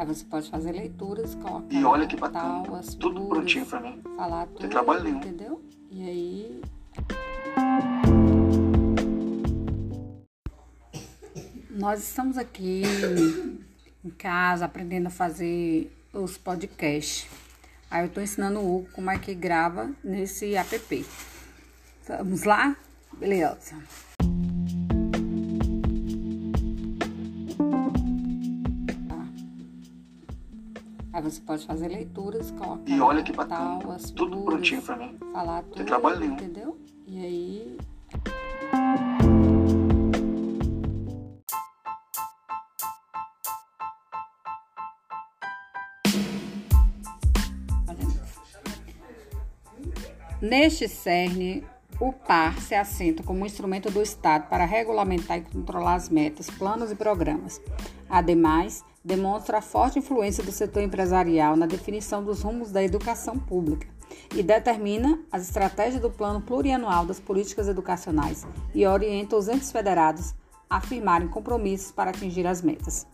Aí você pode fazer leituras, colocar E olha que tal, bacana. as Tudo prontinho pra mim. falar tudo, trabalho nenhum. entendeu? E aí nós estamos aqui em casa aprendendo a fazer os podcasts. Aí eu tô ensinando o Hugo como é que grava nesse app. Vamos lá? Beleza. Aí você pode fazer leituras, colocar E olha que bacana. tal, Tudo prontinho pra mim. falar tudo, trabalho nenhum. entendeu? E aí Neste cerne, o PAR se assenta como instrumento do Estado para regulamentar e controlar as metas, planos e programas. Ademais, demonstra a forte influência do setor empresarial na definição dos rumos da educação pública e determina as estratégias do plano plurianual das políticas educacionais e orienta os entes federados a firmarem compromissos para atingir as metas.